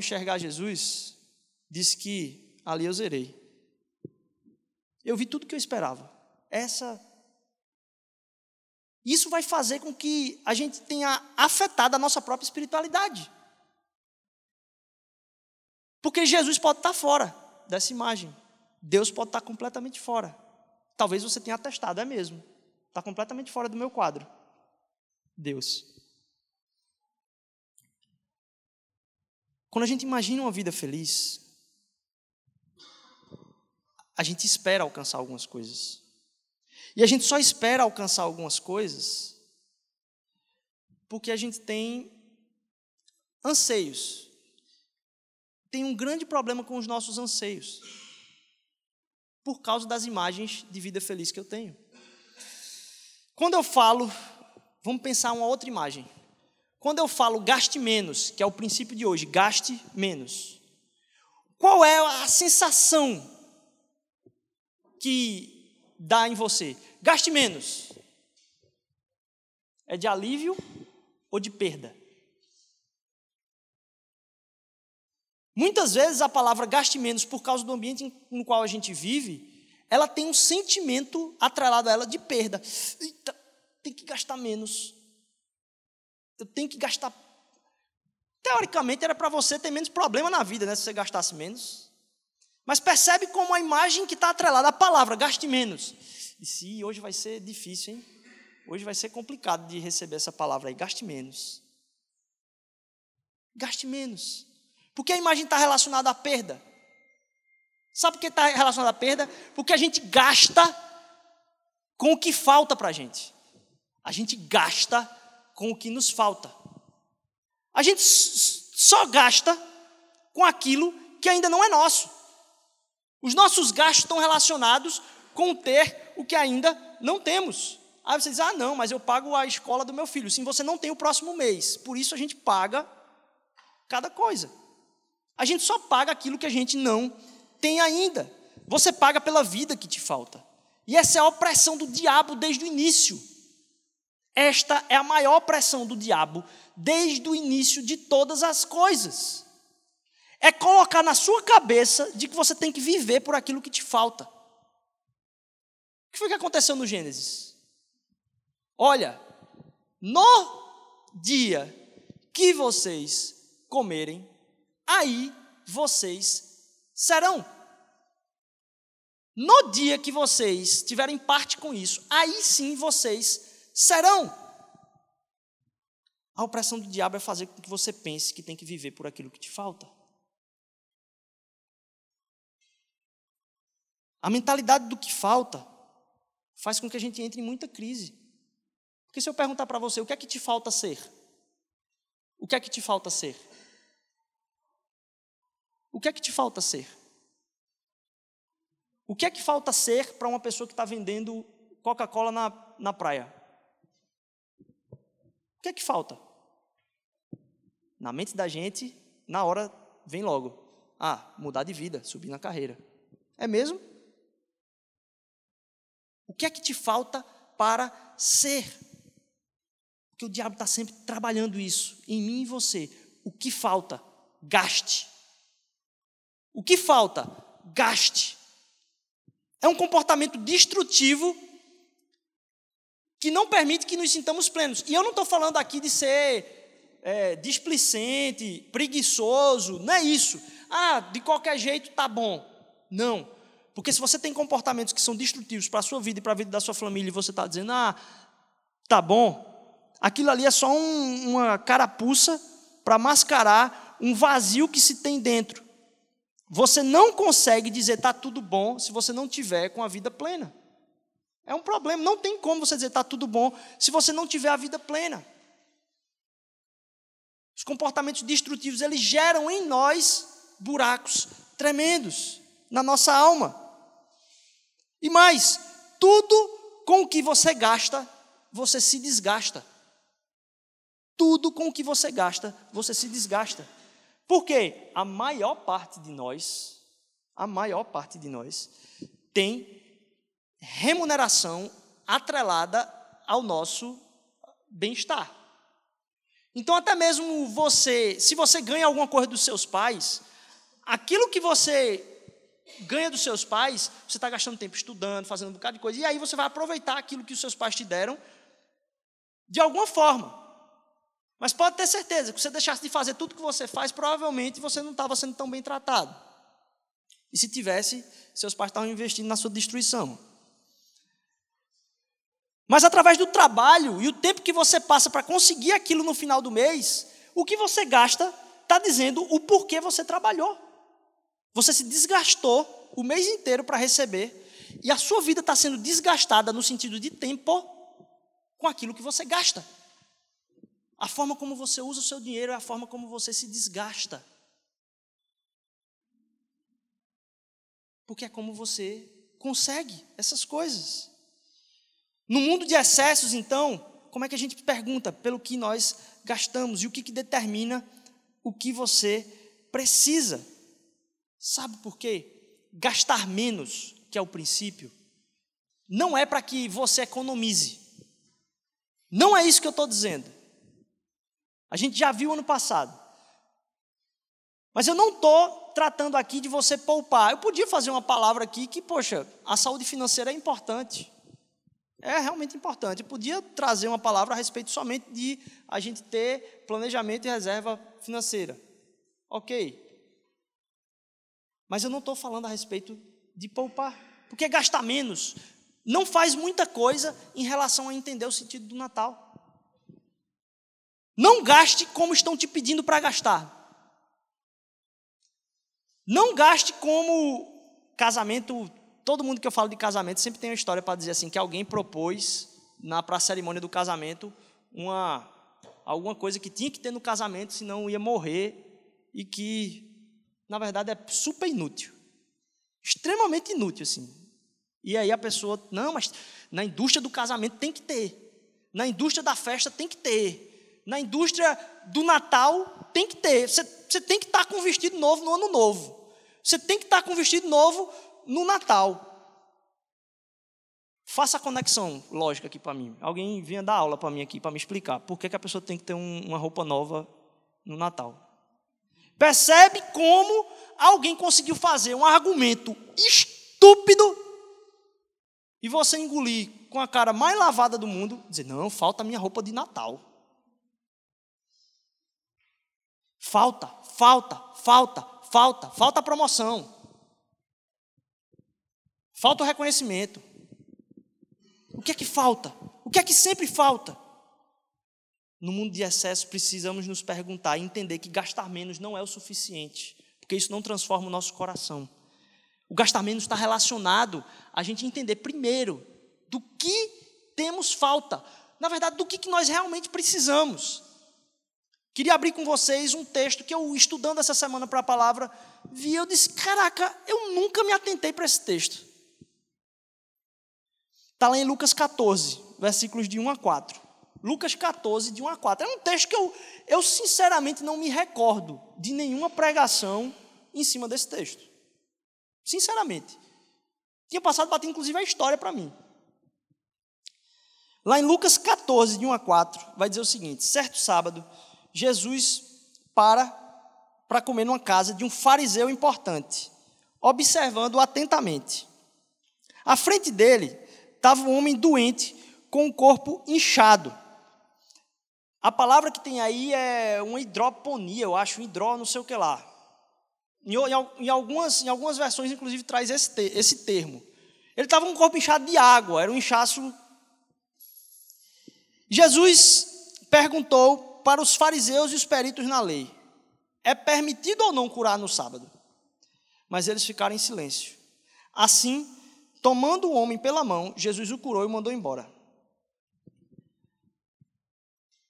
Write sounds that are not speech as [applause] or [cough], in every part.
Enxergar Jesus, disse que ali eu zerei. Eu vi tudo que eu esperava. Essa. Isso vai fazer com que a gente tenha afetado a nossa própria espiritualidade. Porque Jesus pode estar fora dessa imagem. Deus pode estar completamente fora. Talvez você tenha atestado, é mesmo. Está completamente fora do meu quadro. Deus. Quando a gente imagina uma vida feliz, a gente espera alcançar algumas coisas. E a gente só espera alcançar algumas coisas porque a gente tem anseios. Tem um grande problema com os nossos anseios. Por causa das imagens de vida feliz que eu tenho. Quando eu falo, vamos pensar uma outra imagem. Quando eu falo gaste menos, que é o princípio de hoje, gaste menos. Qual é a sensação que dá em você? Gaste menos. É de alívio ou de perda? Muitas vezes a palavra gaste menos por causa do ambiente no qual a gente vive, ela tem um sentimento atrelado a ela de perda. Eita, tem que gastar menos. Eu tenho que gastar. Teoricamente era para você ter menos problema na vida, né? Se você gastasse menos. Mas percebe como a imagem que está atrelada à palavra, gaste menos. E se hoje vai ser difícil, hein? Hoje vai ser complicado de receber essa palavra aí, gaste menos. Gaste menos. Porque a imagem está relacionada à perda. Sabe por que está relacionada à perda? Porque a gente gasta com o que falta para a gente. A gente gasta com o que nos falta. A gente só gasta com aquilo que ainda não é nosso. Os nossos gastos estão relacionados com ter o que ainda não temos. Aí você diz: ah, não, mas eu pago a escola do meu filho. Sim, você não tem o próximo mês. Por isso a gente paga cada coisa. A gente só paga aquilo que a gente não tem ainda. Você paga pela vida que te falta. E essa é a opressão do diabo desde o início. Esta é a maior opressão do diabo desde o início de todas as coisas. É colocar na sua cabeça de que você tem que viver por aquilo que te falta. O que foi que aconteceu no Gênesis? Olha, no dia que vocês comerem, aí vocês serão. No dia que vocês tiverem parte com isso, aí sim vocês serão. A opressão do diabo é fazer com que você pense que tem que viver por aquilo que te falta. A mentalidade do que falta faz com que a gente entre em muita crise. Porque se eu perguntar para você, o que é que te falta ser? O que é que te falta ser? O que é que te falta ser? O que é que falta ser para uma pessoa que está vendendo Coca-Cola na, na praia? O que é que falta? Na mente da gente, na hora, vem logo. Ah, mudar de vida, subir na carreira. É mesmo? O que é que te falta para ser? Porque o diabo está sempre trabalhando isso em mim e você. O que falta? Gaste. O que falta? Gaste. É um comportamento destrutivo que não permite que nos sintamos plenos. E eu não estou falando aqui de ser é, displicente, preguiçoso, não é isso. Ah, de qualquer jeito tá bom. Não. Porque se você tem comportamentos que são destrutivos para a sua vida e para a vida da sua família, e você está dizendo, ah, tá bom, aquilo ali é só um, uma carapuça para mascarar um vazio que se tem dentro. Você não consegue dizer está tudo bom se você não tiver com a vida plena. É um problema, não tem como você dizer está tudo bom se você não tiver a vida plena. Os comportamentos destrutivos, eles geram em nós buracos tremendos na nossa alma. E mais, tudo com o que você gasta, você se desgasta. Tudo com o que você gasta, você se desgasta. Porque a maior parte de nós, a maior parte de nós, tem remuneração atrelada ao nosso bem-estar. Então, até mesmo você, se você ganha alguma coisa dos seus pais, aquilo que você ganha dos seus pais, você está gastando tempo estudando, fazendo um bocado de coisa, e aí você vai aproveitar aquilo que os seus pais te deram de alguma forma. Mas pode ter certeza que se você deixasse de fazer tudo que você faz, provavelmente você não estava sendo tão bem tratado. E se tivesse, seus pais estavam investindo na sua destruição. Mas através do trabalho e o tempo que você passa para conseguir aquilo no final do mês, o que você gasta está dizendo o porquê você trabalhou. Você se desgastou o mês inteiro para receber, e a sua vida está sendo desgastada no sentido de tempo com aquilo que você gasta. A forma como você usa o seu dinheiro é a forma como você se desgasta. Porque é como você consegue essas coisas. No mundo de excessos, então, como é que a gente pergunta pelo que nós gastamos e o que, que determina o que você precisa? Sabe por quê? Gastar menos, que é o princípio, não é para que você economize. Não é isso que eu estou dizendo. A gente já viu ano passado. Mas eu não estou tratando aqui de você poupar. Eu podia fazer uma palavra aqui que, poxa, a saúde financeira é importante. É realmente importante. Eu podia trazer uma palavra a respeito somente de a gente ter planejamento e reserva financeira. Ok. Mas eu não estou falando a respeito de poupar. Porque gastar menos não faz muita coisa em relação a entender o sentido do Natal. Não gaste como estão te pedindo para gastar. Não gaste como casamento todo mundo que eu falo de casamento sempre tem uma história para dizer assim que alguém propôs na para a cerimônia do casamento uma alguma coisa que tinha que ter no casamento, senão ia morrer e que na verdade é super inútil. Extremamente inútil assim. E aí a pessoa, não, mas na indústria do casamento tem que ter. Na indústria da festa tem que ter. Na indústria do Natal tem que ter. Você, tem que estar com um vestido novo no ano novo. Você tem que estar com um vestido novo no Natal. Faça a conexão lógica aqui para mim. Alguém vinha dar aula para mim aqui, para me explicar por que, que a pessoa tem que ter um, uma roupa nova no Natal. Percebe como alguém conseguiu fazer um argumento estúpido e você engolir com a cara mais lavada do mundo, dizer: não, falta minha roupa de Natal. Falta, falta, falta, falta, falta promoção. Falta o reconhecimento. O que é que falta? O que é que sempre falta? No mundo de excesso, precisamos nos perguntar e entender que gastar menos não é o suficiente, porque isso não transforma o nosso coração. O gastar menos está relacionado a gente entender primeiro do que temos falta, na verdade, do que, que nós realmente precisamos. Queria abrir com vocês um texto que eu, estudando essa semana para a palavra, vi, eu disse: caraca, eu nunca me atentei para esse texto. Está lá em Lucas 14, versículos de 1 a 4. Lucas 14, de 1 a 4. É um texto que eu, eu sinceramente não me recordo de nenhuma pregação em cima desse texto. Sinceramente. Tinha passado bater inclusive a história para mim. Lá em Lucas 14, de 1 a 4, vai dizer o seguinte: certo sábado, Jesus para para comer numa casa de um fariseu importante, observando atentamente. À frente dele estava um homem doente com o corpo inchado. A palavra que tem aí é uma hidroponia, eu acho, um hidró, não sei o que lá. Em, em, algumas, em algumas versões, inclusive, traz esse, te, esse termo. Ele estava com o corpo inchado de água, era um inchaço. Jesus perguntou para os fariseus e os peritos na lei: é permitido ou não curar no sábado? Mas eles ficaram em silêncio. Assim, Tomando o homem pela mão, Jesus o curou e o mandou embora.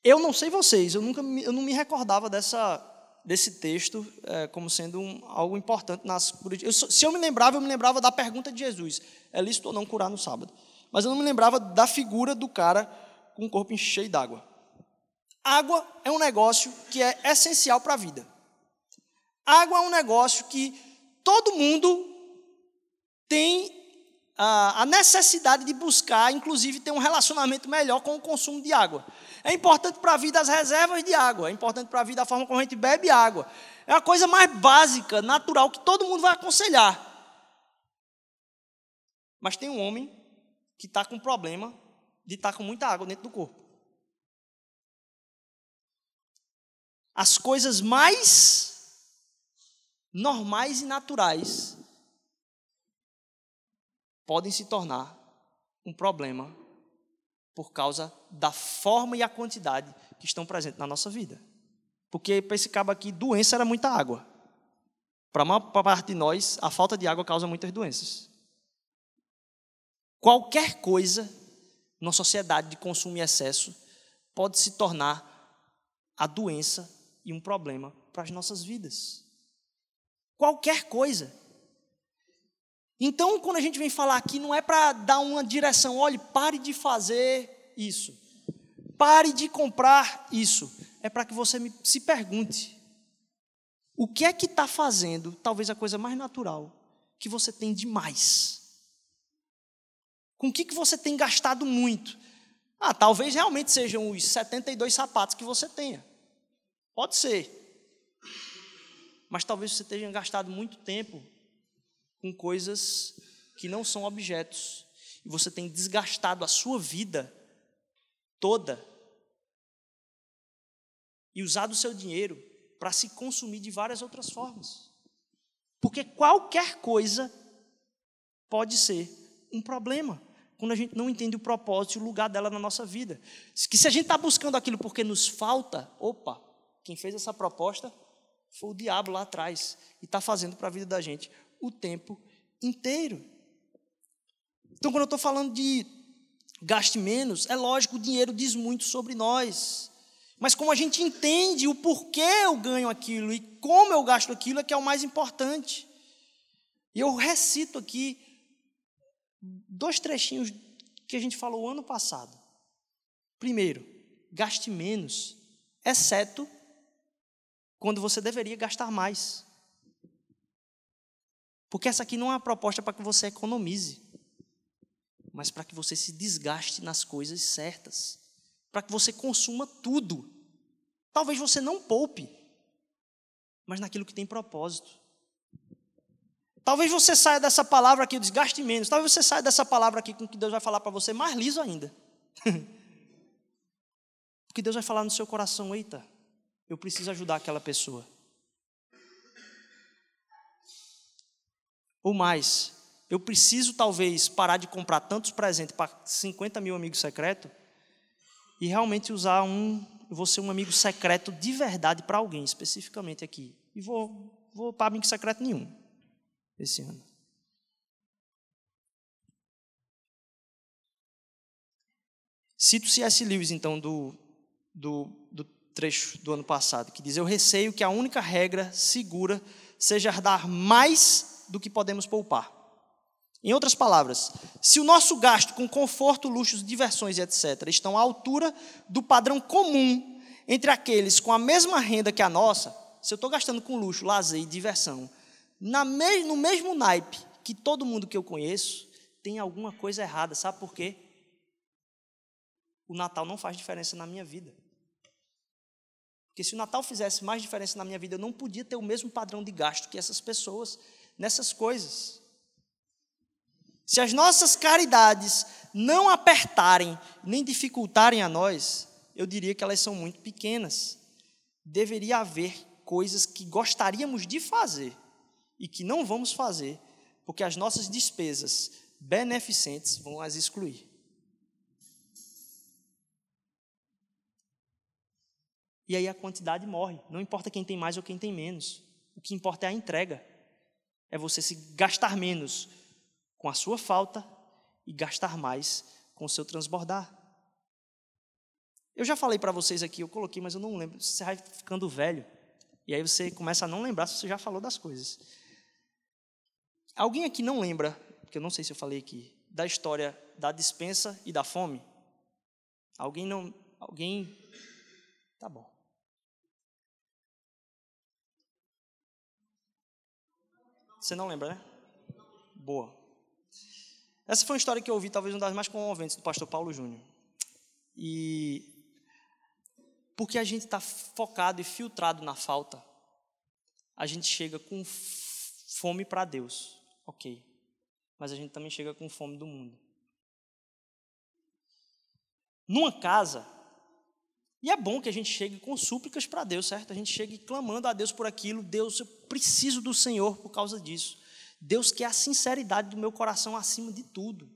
Eu não sei vocês, eu, nunca, eu não me recordava dessa, desse texto é, como sendo um, algo importante nas eu, Se eu me lembrava, eu me lembrava da pergunta de Jesus: é lícito ou não curar no sábado? Mas eu não me lembrava da figura do cara com o corpo cheio d'água. Água é um negócio que é essencial para a vida. Água é um negócio que todo mundo tem a necessidade de buscar, inclusive, ter um relacionamento melhor com o consumo de água. É importante para a vida as reservas de água, é importante para a vida a forma como a gente bebe água. É a coisa mais básica, natural, que todo mundo vai aconselhar. Mas tem um homem que está com problema de estar tá com muita água dentro do corpo. As coisas mais normais e naturais podem se tornar um problema por causa da forma e a quantidade que estão presentes na nossa vida. Porque para esse cabo aqui, doença era muita água. Para a maior parte de nós, a falta de água causa muitas doenças. Qualquer coisa na sociedade de consumo e excesso pode se tornar a doença e um problema para as nossas vidas. Qualquer coisa. Então, quando a gente vem falar aqui, não é para dar uma direção, olhe, pare de fazer isso, pare de comprar isso. É para que você se pergunte: o que é que está fazendo, talvez a coisa mais natural, que você tem demais? Com o que, que você tem gastado muito? Ah, talvez realmente sejam os 72 sapatos que você tenha. Pode ser. Mas talvez você tenha gastado muito tempo com coisas que não são objetos. E você tem desgastado a sua vida toda e usado o seu dinheiro para se consumir de várias outras formas. Porque qualquer coisa pode ser um problema quando a gente não entende o propósito e o lugar dela na nossa vida. Que se a gente está buscando aquilo porque nos falta, opa, quem fez essa proposta foi o diabo lá atrás e está fazendo para a vida da gente o tempo inteiro. Então, quando eu estou falando de gaste menos, é lógico, o dinheiro diz muito sobre nós. Mas como a gente entende o porquê eu ganho aquilo e como eu gasto aquilo é que é o mais importante. E eu recito aqui dois trechinhos que a gente falou ano passado. Primeiro, gaste menos, exceto quando você deveria gastar mais. Porque essa aqui não é uma proposta para que você economize, mas para que você se desgaste nas coisas certas, para que você consuma tudo. Talvez você não poupe, mas naquilo que tem propósito. Talvez você saia dessa palavra aqui, desgaste menos. Talvez você saia dessa palavra aqui com que Deus vai falar para você mais liso ainda. [laughs] Porque Deus vai falar no seu coração: eita, eu preciso ajudar aquela pessoa. Ou mais, eu preciso talvez parar de comprar tantos presentes para 50 mil amigos secretos e realmente usar um, vou ser um amigo secreto de verdade para alguém, especificamente aqui. E vou, vou para amigo secreto nenhum esse ano. Cito C.S. Lewis, então, do, do, do trecho do ano passado, que diz: Eu receio que a única regra segura seja dar mais do que podemos poupar. Em outras palavras, se o nosso gasto com conforto, luxos, diversões e etc. estão à altura do padrão comum entre aqueles com a mesma renda que a nossa, se eu estou gastando com luxo, lazer e diversão, me no mesmo naipe que todo mundo que eu conheço, tem alguma coisa errada. Sabe por quê? O Natal não faz diferença na minha vida. Porque se o Natal fizesse mais diferença na minha vida, eu não podia ter o mesmo padrão de gasto que essas pessoas nessas coisas. Se as nossas caridades não apertarem nem dificultarem a nós, eu diria que elas são muito pequenas. Deveria haver coisas que gostaríamos de fazer e que não vamos fazer, porque as nossas despesas beneficentes vão as excluir. E aí a quantidade morre. Não importa quem tem mais ou quem tem menos. O que importa é a entrega é você se gastar menos com a sua falta e gastar mais com o seu transbordar. Eu já falei para vocês aqui, eu coloquei, mas eu não lembro. Você vai ficando velho. E aí você começa a não lembrar se você já falou das coisas. Alguém aqui não lembra, porque eu não sei se eu falei aqui, da história da dispensa e da fome? Alguém não. Alguém. Tá bom. Você não lembra, né? Boa. Essa foi uma história que eu ouvi, talvez uma das mais comoventes, do pastor Paulo Júnior. E porque a gente está focado e filtrado na falta, a gente chega com fome para Deus, ok. Mas a gente também chega com fome do mundo. Numa casa, e é bom que a gente chegue com súplicas para Deus, certo? A gente chegue clamando a Deus por aquilo. Deus, eu preciso do Senhor por causa disso. Deus quer a sinceridade do meu coração acima de tudo.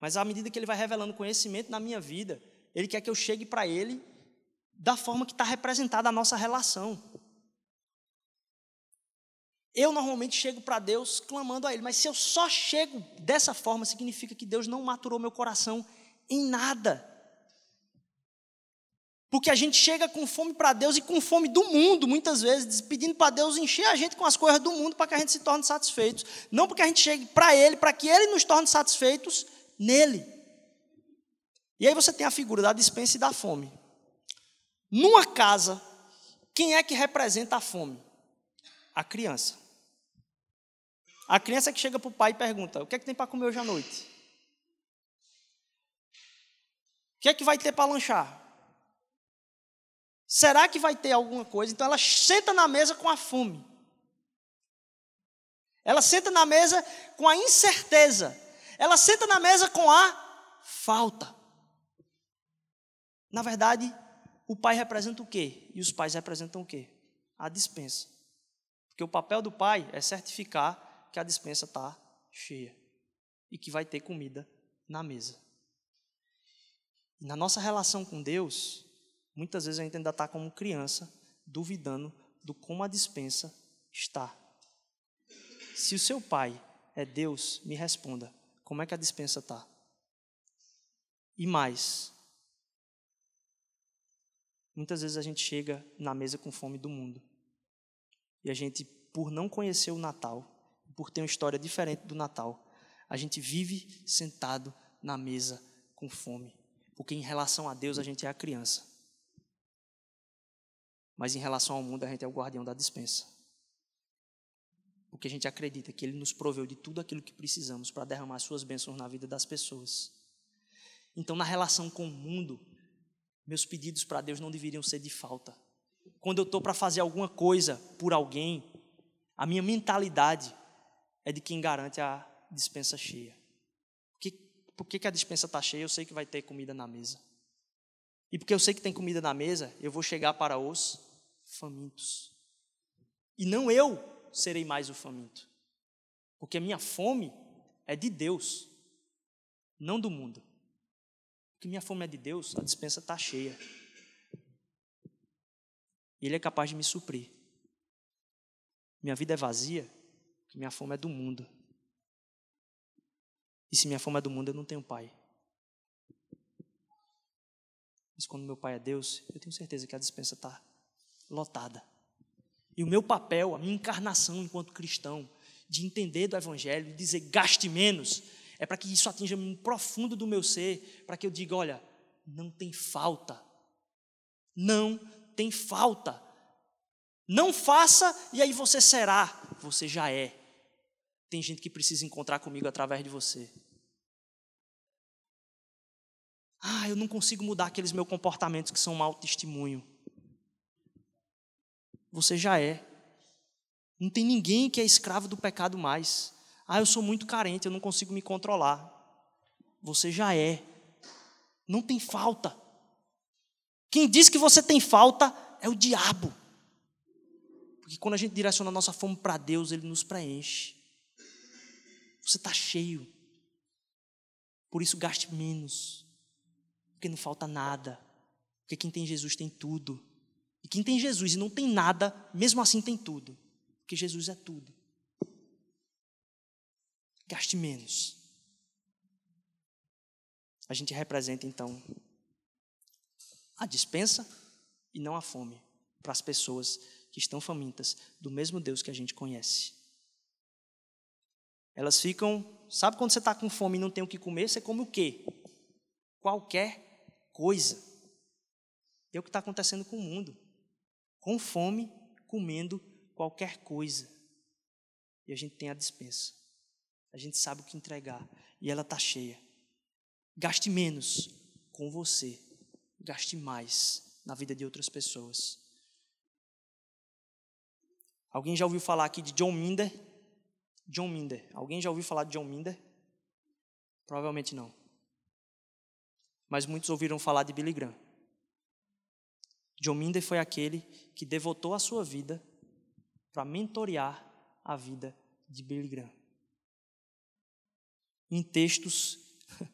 Mas à medida que Ele vai revelando conhecimento na minha vida, Ele quer que eu chegue para Ele da forma que está representada a nossa relação. Eu normalmente chego para Deus clamando a Ele, mas se eu só chego dessa forma, significa que Deus não maturou meu coração em nada. Porque a gente chega com fome para Deus e com fome do mundo, muitas vezes, pedindo para Deus encher a gente com as coisas do mundo para que a gente se torne satisfeitos. Não porque a gente chegue para Ele, para que Ele nos torne satisfeitos nele. E aí você tem a figura da dispensa e da fome. Numa casa, quem é que representa a fome? A criança. A criança que chega para o pai e pergunta: O que é que tem para comer hoje à noite? O que é que vai ter para lanchar? Será que vai ter alguma coisa? Então ela senta na mesa com a fome. Ela senta na mesa com a incerteza. Ela senta na mesa com a falta. Na verdade, o pai representa o quê? E os pais representam o quê? A dispensa. Porque o papel do pai é certificar que a dispensa está cheia e que vai ter comida na mesa. Na nossa relação com Deus, muitas vezes a gente ainda está como criança, duvidando do como a dispensa está. Se o seu pai é Deus, me responda: como é que a dispensa está? E mais, muitas vezes a gente chega na mesa com fome do mundo. E a gente, por não conhecer o Natal, por ter uma história diferente do Natal, a gente vive sentado na mesa com fome. Porque em relação a Deus a gente é a criança. Mas em relação ao mundo, a gente é o guardião da dispensa. Porque a gente acredita que Ele nos proveu de tudo aquilo que precisamos para derramar Suas bênçãos na vida das pessoas. Então, na relação com o mundo, meus pedidos para Deus não deveriam ser de falta. Quando eu estou para fazer alguma coisa por alguém, a minha mentalidade é de quem garante a dispensa cheia. Por que, que a dispensa está cheia? Eu sei que vai ter comida na mesa. E porque eu sei que tem comida na mesa, eu vou chegar para os famintos. E não eu serei mais o faminto. Porque a minha fome é de Deus, não do mundo. Porque minha fome é de Deus, a dispensa está cheia. Ele é capaz de me suprir. Minha vida é vazia, porque minha fome é do mundo. E se minha fome é do mundo, eu não tenho pai. Mas quando meu pai é Deus, eu tenho certeza que a dispensa está lotada. E o meu papel, a minha encarnação enquanto cristão, de entender do Evangelho, de dizer gaste menos, é para que isso atinja um profundo do meu ser, para que eu diga: olha, não tem falta. Não tem falta. Não faça e aí você será. Você já é. Tem gente que precisa encontrar comigo através de você. Ah, eu não consigo mudar aqueles meus comportamentos que são mau testemunho você já é. Não tem ninguém que é escravo do pecado mais. Ah, eu sou muito carente, eu não consigo me controlar. Você já é. Não tem falta. Quem diz que você tem falta é o diabo. Porque quando a gente direciona a nossa fome para Deus, Ele nos preenche. Você está cheio. Por isso, gaste menos. Porque não falta nada. Porque quem tem Jesus tem tudo. E quem tem Jesus e não tem nada, mesmo assim tem tudo. Porque Jesus é tudo. Gaste menos. A gente representa então a dispensa e não a fome para as pessoas que estão famintas do mesmo Deus que a gente conhece. Elas ficam, sabe quando você está com fome e não tem o que comer, você come o quê? Qualquer coisa. É o que está acontecendo com o mundo com fome, comendo qualquer coisa. E a gente tem a dispensa. A gente sabe o que entregar. E ela está cheia. Gaste menos com você. Gaste mais na vida de outras pessoas. Alguém já ouviu falar aqui de John Minder? John Minder. Alguém já ouviu falar de John Minder? Provavelmente não. Mas muitos ouviram falar de Billy Graham. John Minder foi aquele que devotou a sua vida para mentorear a vida de Billy Graham. Em textos, [laughs]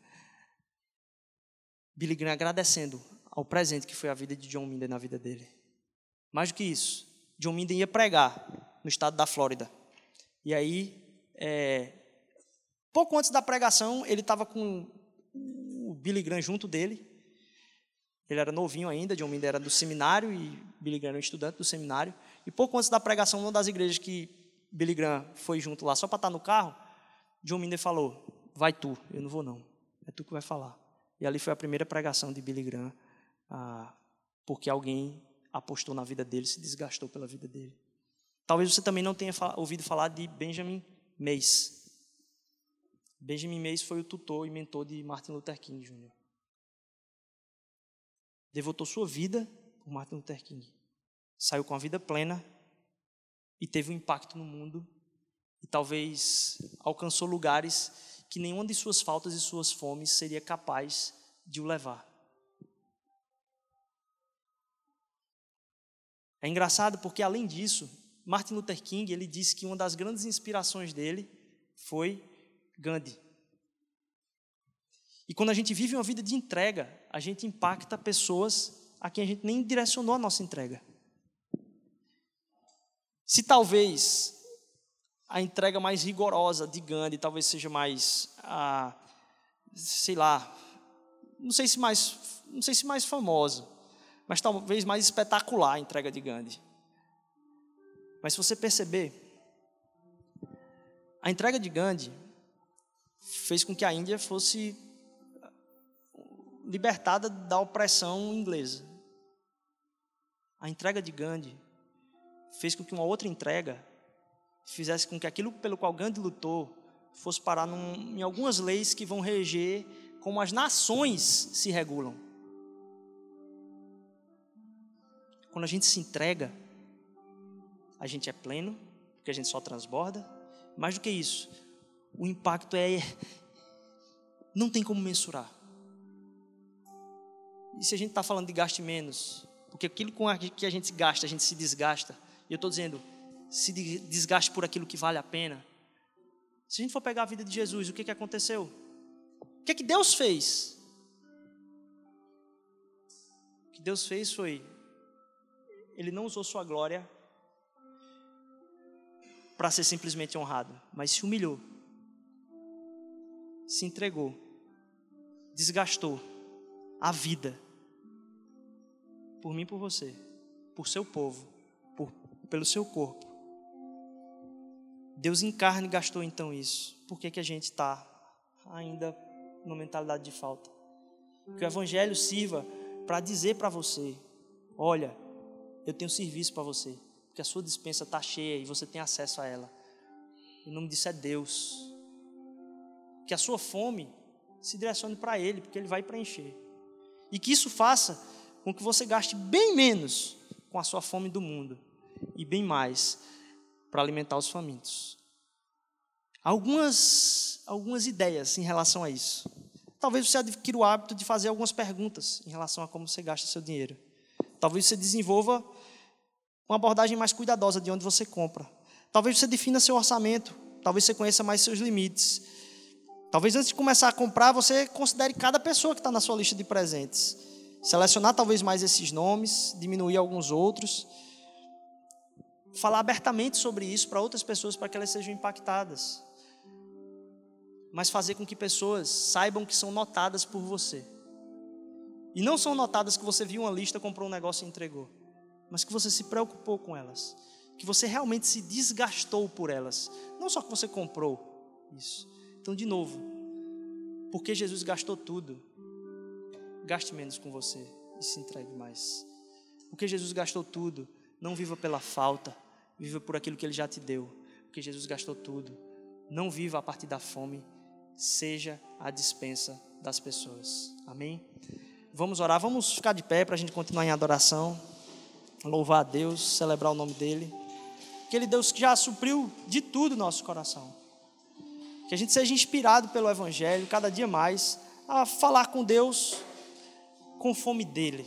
Billy Graham agradecendo ao presente que foi a vida de John Minder na vida dele. Mais do que isso, John Minder ia pregar no estado da Flórida. E aí, é, pouco antes da pregação, ele estava com o Billy Graham junto dele. Ele era novinho ainda, John Minder era do seminário e Billy Graham era um estudante do seminário. E pouco antes da pregação, uma das igrejas que Billy Graham foi junto lá só para estar no carro, John Minder falou: Vai tu, eu não vou não. É tu que vai falar. E ali foi a primeira pregação de Billy Graham, ah, porque alguém apostou na vida dele, se desgastou pela vida dele. Talvez você também não tenha ouvido falar de Benjamin Mays. Benjamin Mays foi o tutor e mentor de Martin Luther King Jr devotou sua vida por Martin Luther King. Saiu com a vida plena e teve um impacto no mundo e talvez alcançou lugares que nenhuma de suas faltas e suas fomes seria capaz de o levar. É engraçado porque além disso, Martin Luther King, ele disse que uma das grandes inspirações dele foi Gandhi. E quando a gente vive uma vida de entrega, a gente impacta pessoas a quem a gente nem direcionou a nossa entrega. Se talvez a entrega mais rigorosa de Gandhi talvez seja mais, ah, sei lá, não sei se mais, não sei se mais famosa, mas talvez mais espetacular a entrega de Gandhi. Mas se você perceber, a entrega de Gandhi fez com que a Índia fosse libertada da opressão inglesa. A entrega de Gandhi fez com que uma outra entrega fizesse com que aquilo pelo qual Gandhi lutou fosse parar num, em algumas leis que vão reger como as nações se regulam. Quando a gente se entrega, a gente é pleno, porque a gente só transborda. Mais do que isso, o impacto é. Não tem como mensurar. E se a gente está falando de gaste menos? Porque aquilo com que a gente gasta, a gente se desgasta. E eu estou dizendo, se desgaste por aquilo que vale a pena. Se a gente for pegar a vida de Jesus, o que, que aconteceu? O que, que Deus fez? O que Deus fez foi, Ele não usou sua glória para ser simplesmente honrado, mas se humilhou, se entregou, desgastou a vida por mim e por você, por seu povo, por, pelo seu corpo. Deus em carne gastou então isso. Por que, que a gente está ainda numa mentalidade de falta? Que o Evangelho sirva para dizer para você: olha, eu tenho serviço para você, porque a sua dispensa está cheia e você tem acesso a ela. O nome disso é Deus. Que a sua fome se direcione para Ele, porque Ele vai preencher. E que isso faça com que você gaste bem menos com a sua fome do mundo e bem mais para alimentar os famintos. Algumas, algumas ideias em relação a isso. Talvez você adquira o hábito de fazer algumas perguntas em relação a como você gasta seu dinheiro. Talvez você desenvolva uma abordagem mais cuidadosa de onde você compra. Talvez você defina seu orçamento. Talvez você conheça mais seus limites. Talvez antes de começar a comprar, você considere cada pessoa que está na sua lista de presentes. Selecionar talvez mais esses nomes, diminuir alguns outros. Falar abertamente sobre isso para outras pessoas para que elas sejam impactadas. Mas fazer com que pessoas saibam que são notadas por você. E não são notadas que você viu uma lista, comprou um negócio e entregou. Mas que você se preocupou com elas. Que você realmente se desgastou por elas. Não só que você comprou isso. Então, de novo, porque Jesus gastou tudo, gaste menos com você e se entregue mais. Porque Jesus gastou tudo, não viva pela falta, viva por aquilo que Ele já te deu. Porque Jesus gastou tudo, não viva a partir da fome, seja a dispensa das pessoas. Amém? Vamos orar, vamos ficar de pé para a gente continuar em adoração, louvar a Deus, celebrar o nome dEle. Aquele Deus que já supriu de tudo no nosso coração. Que a gente seja inspirado pelo Evangelho cada dia mais a falar com Deus com fome dEle,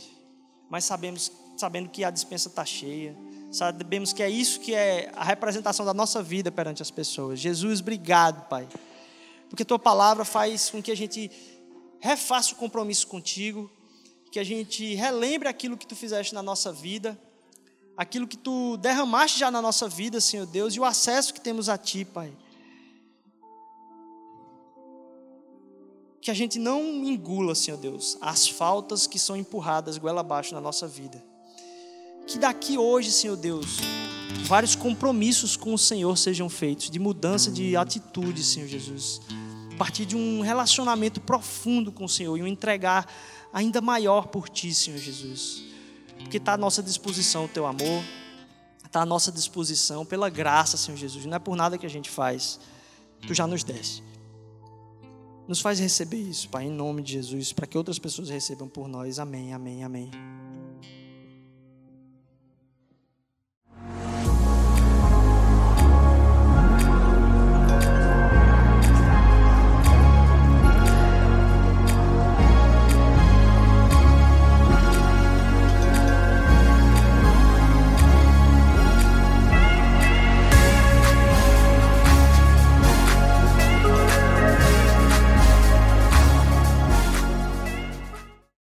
mas sabemos, sabendo que a dispensa está cheia, sabemos que é isso que é a representação da nossa vida perante as pessoas. Jesus, obrigado, Pai, porque Tua palavra faz com que a gente refaça o compromisso contigo, que a gente relembre aquilo que tu fizeste na nossa vida, aquilo que tu derramaste já na nossa vida, Senhor Deus, e o acesso que temos a ti, Pai. Que a gente não engula, Senhor Deus, as faltas que são empurradas goela abaixo na nossa vida. Que daqui hoje, Senhor Deus, vários compromissos com o Senhor sejam feitos, de mudança de atitude, Senhor Jesus a partir de um relacionamento profundo com o Senhor e um entregar ainda maior por Ti, Senhor Jesus. Porque está à nossa disposição o Teu amor, está à nossa disposição pela graça, Senhor Jesus. Não é por nada que a gente faz, Tu já nos deste. Nos faz receber isso, Pai, em nome de Jesus, para que outras pessoas recebam por nós. Amém, amém, amém.